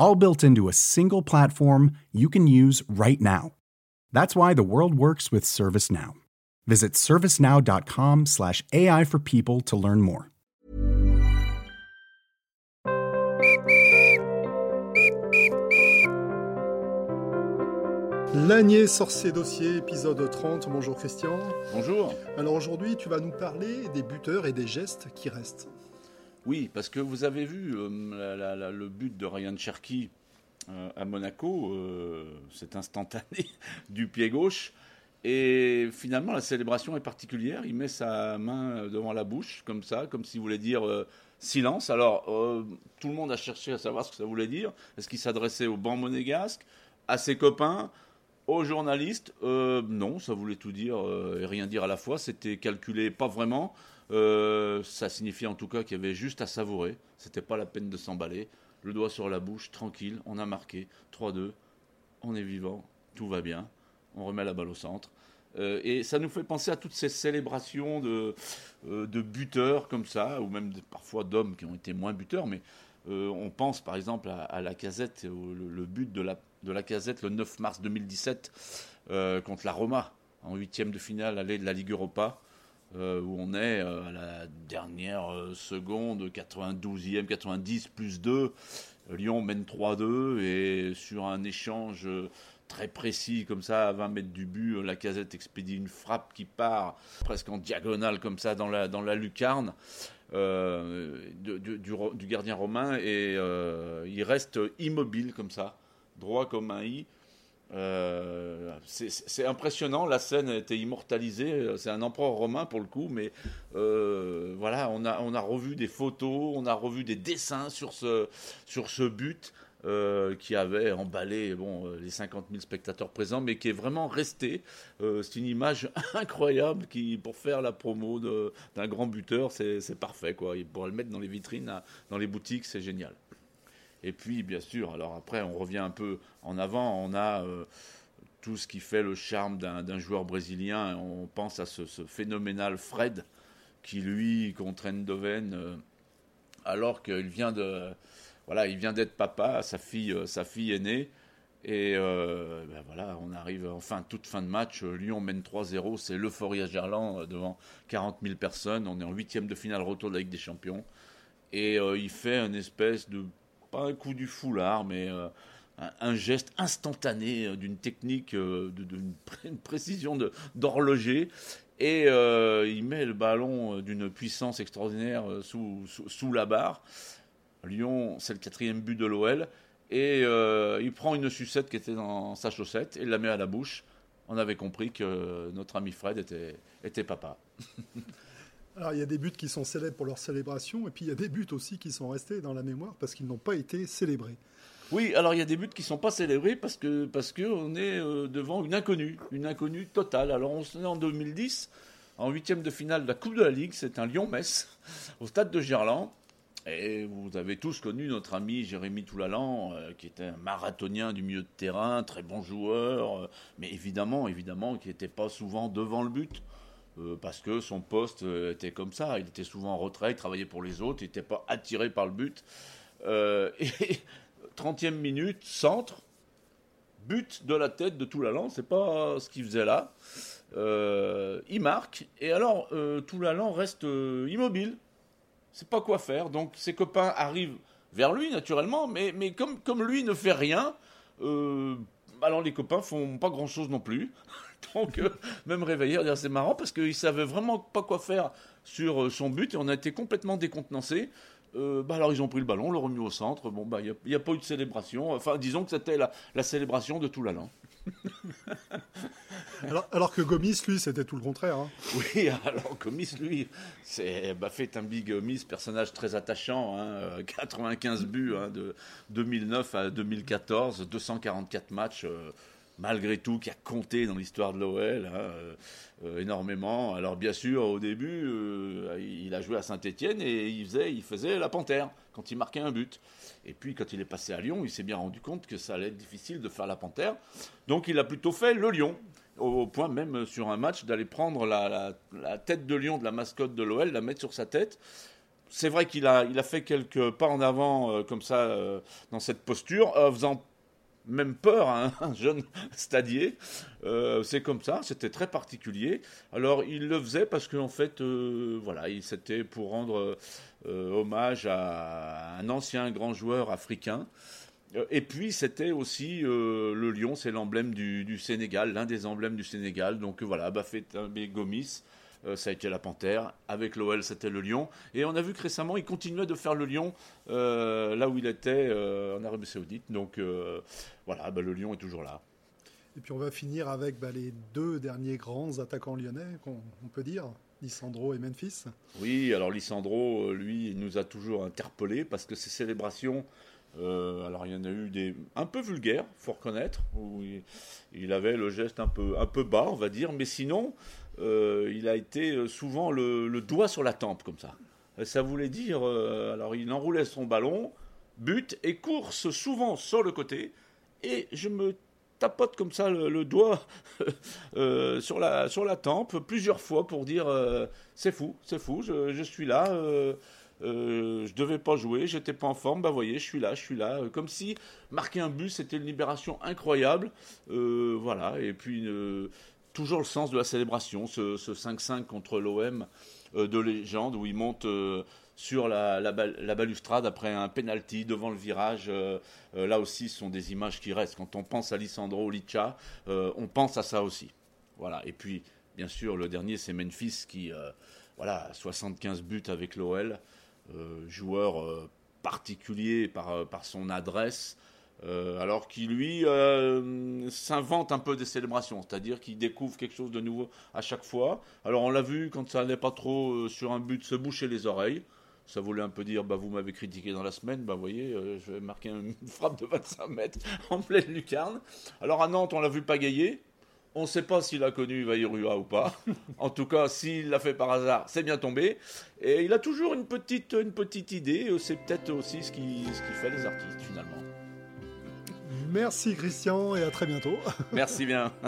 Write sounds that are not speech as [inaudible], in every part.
all built into a single platform you can use right now. That's why the world works with ServiceNow. Visit servicenow.com/slash AI for people to learn more. L'Agné Sorcier Dossier, épisode 30. Bonjour Christian. Bonjour. Alors aujourd'hui, tu vas nous parler des buteurs et des gestes qui restent. Oui, parce que vous avez vu euh, le but de Ryan Cherky euh, à Monaco, euh, c'est instantané [laughs] du pied gauche. Et finalement, la célébration est particulière. Il met sa main devant la bouche, comme ça, comme s'il voulait dire silence. Alors, tout le monde a cherché à savoir ce que ça voulait dire. Est-ce qu'il s'adressait au banc monégasque, à ses copains, aux journalistes Non, ça voulait tout dire et rien dire à la fois. C'était calculé pas vraiment. Euh, ça signifiait en tout cas qu'il y avait juste à savourer. C'était pas la peine de s'emballer. Le doigt sur la bouche, tranquille, on a marqué 3-2. On est vivant, tout va bien. On remet la balle au centre. Euh, et ça nous fait penser à toutes ces célébrations de, euh, buteurs comme ça, ou même parfois d'hommes qui ont été moins buteurs, mais on pense par exemple à, la casette, le, but de la, de la casette le 9 mars 2017 contre la Roma, en huitième de finale aller de la Ligue Europa. Euh, où on est euh, à la dernière euh, seconde, 92e, 90 plus 2. Lyon mène 3-2 et sur un échange très précis comme ça, à 20 mètres du but, la casette expédie une frappe qui part presque en diagonale comme ça dans la, dans la lucarne. du, gardien romain et il reste immobile comme ça, droit comme un i. Euh, c'est impressionnant, la scène a été immortalisée, c'est un empereur romain pour le coup, mais euh, voilà, on a, on a revu des photos, on a revu des dessins sur ce, sur ce but euh, qui avait emballé bon, les 50 000 spectateurs présents, mais qui est vraiment resté. c'est une image [laughs] incroyable qui, pour faire la promo d'un grand buteur, c'est parfait. Quoi. Pour le mettre dans les vitrines, dans les boutiques, c'est génial. Et puis, bien sûr, alors après, on revient un peu en avant, on a euh, tout ce qui fait le charme d'un joueur brésilien. On pense à ce, phénoménal Fred, qui lui, contre Endoven, euh, alors qu'il vient de. Voilà, il vient d'être papa, sa fille, euh, sa fille est née. Et ben voilà, on arrive enfin toute fin de match. Lyon mène 3-0. C'est l'euphorie à Gerland devant 40 000 personnes. On est en huitième de finale retour de la Ligue des Champions. Et il fait une espèce de pas un coup du foulard, mais euh, un, geste instantané euh, d'une technique, euh, d'une précision d'horloger. Et il met le ballon d'une puissance extraordinaire sous, la barre. Lyon, c'est le quatrième but de l'OL. Et il prend une sucette qui était dans sa chaussette et la met à la bouche. On avait compris que notre ami Fred était papa. [laughs] Alors il y a des buts qui sont célèbres pour leur célébration, et puis il y a des buts aussi qui sont restés dans la mémoire parce qu'ils n'ont pas été célébrés. Oui, alors il y a des buts qui ne sont pas célébrés parce que parce que est euh, devant une inconnue, une inconnue totale. Alors on est en 2010, en huitième de finale de la Coupe de la Ligue, c'est un Lyon-Metz au stade de Gerland. Et vous avez tous connu notre ami Jérémy Toulalan, euh, qui était un marathonien du milieu de terrain, très bon joueur, euh, mais évidemment, évidemment, qui n'était pas souvent devant le but. Euh, parce que son poste euh, était comme ça. Il était souvent en retrait, il travaillait pour les autres, il n'était pas attiré par le but. Euh, [laughs] et 30e minute, centre, but de la tête de Toulalan, c'est pas ce qu'il faisait là. il marque, et alors Toulalan reste immobile. C'est pas quoi faire. Donc ses copains arrivent vers lui naturellement, mais, comme lui ne fait rien, alors les copains font pas grand chose non plus. [laughs] Donc, euh, même réveillé, c'est marrant parce qu'il savait vraiment pas quoi faire sur euh, son but et on a été complètement décontenancés. Euh, bah alors ils ont pris le ballon, l'ont remis au centre. Bon, bah il n'y a, pas eu de célébration. Enfin, disons que c'était la, célébration de tout l'allant. [laughs] alors, que Gomis, lui, c'était tout le contraire. Hein. Oui, [laughs] alors Gomis, lui, c'est bah, fait un big Gomis, personnage très attachant. 95 hein, buts hein, de 2009 à 2014, 244 matchs. Euh, malgré tout, qui a compté dans l'histoire de l'OL euh, euh, énormément. Alors bien sûr, au début, il a joué à Saint-Etienne et il faisait, il faisait la panthère quand il marquait un but. Et puis quand il est passé à Lyon, il s'est bien rendu compte que ça allait être difficile de faire la panthère. Donc il a plutôt fait le lion au point même sur un match d'aller prendre la, tête de lion de la mascotte de l'OL, la mettre sur sa tête. C'est vrai qu'il a, il a fait quelques pas en avant euh, comme ça euh, dans cette posture, euh, faisant même peur à un, [laughs] jeune stadier. c'est comme ça, c'était très particulier. Alors il le faisait parce qu'en fait, voilà, c'était pour rendre hommage à un ancien grand joueur africain euh, et puis c'était aussi euh, le lion, c'est l'emblème du, Sénégal, l'un des emblèmes du Sénégal. Donc voilà, Bafétambe Gomis, euh, ça a été la panthère. Avec l'OL, c'était le lion. Et on a vu que récemment, il continuait de faire le lion là où il était en Arabie Saoudite. Donc voilà, bah, le lion est toujours là. Et puis on va finir avec bah, les deux derniers grands attaquants lyonnais, qu'on peut dire, Lissandro et Memphis. Oui, alors Lissandro, lui, il nous a toujours interpellés parce que ses célébrations euh, alors il y en a eu des un peu vulgaires, faut reconnaître, où il, avait le geste un peu, un peu bas, on va dire, mais sinon, euh, il a été souvent le, doigt sur la tempe comme ça. Ça voulait dire, euh, alors il enroulait son ballon, but et course souvent sur le côté, et je me tapote comme ça le, doigt [laughs] sur, la, sur la tempe plusieurs fois pour dire c'est fou, c'est fou, je, je, suis là euh, je devais pas jouer, j'étais pas en forme, bah voyez, je suis là, je suis là. Comme si marquer un but, c'était une libération incroyable. Euh, voilà, et puis euh, toujours le sens de la célébration, ce, 5-5 contre l'OM de légende où il monte sur la, balustrade après un penalty devant le virage. là aussi, ce sont des images qui restent. Quand on pense à Lissandro Licha, on pense à ça aussi. Voilà, et puis bien sûr, le dernier, c'est Memphis qui, voilà, 75 buts avec l'OL. Euh, joueur euh, particulier par, euh, par son adresse, alors qu'il lui s'invente un peu des célébrations, c'est-à-dire qu'il découvre quelque chose de nouveau à chaque fois. Alors on l'a vu quand ça n'allait pas trop sur un but se boucher les oreilles. Ça voulait un peu dire, bah, vous m'avez critiqué dans la semaine, bah, vous voyez, je vais marquer une [laughs] frappe de 25 mètres en pleine lucarne. Alors à Nantes, on l'a vu pagayer. On ne sait pas s'il a connu Vairua ou pas. [laughs] En tout cas, s'il l'a fait par hasard, c'est bien tombé. Et il a toujours une petite, une petite idée. C'est peut-être aussi ce qui, ce qui fait les artistes finalement. Merci Christian et à très bientôt. [laughs] Merci bien. [laughs]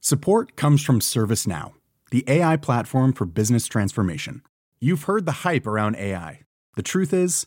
Support comes from ServiceNow, the AI platform for business transformation. You've heard the hype around AI. The truth is,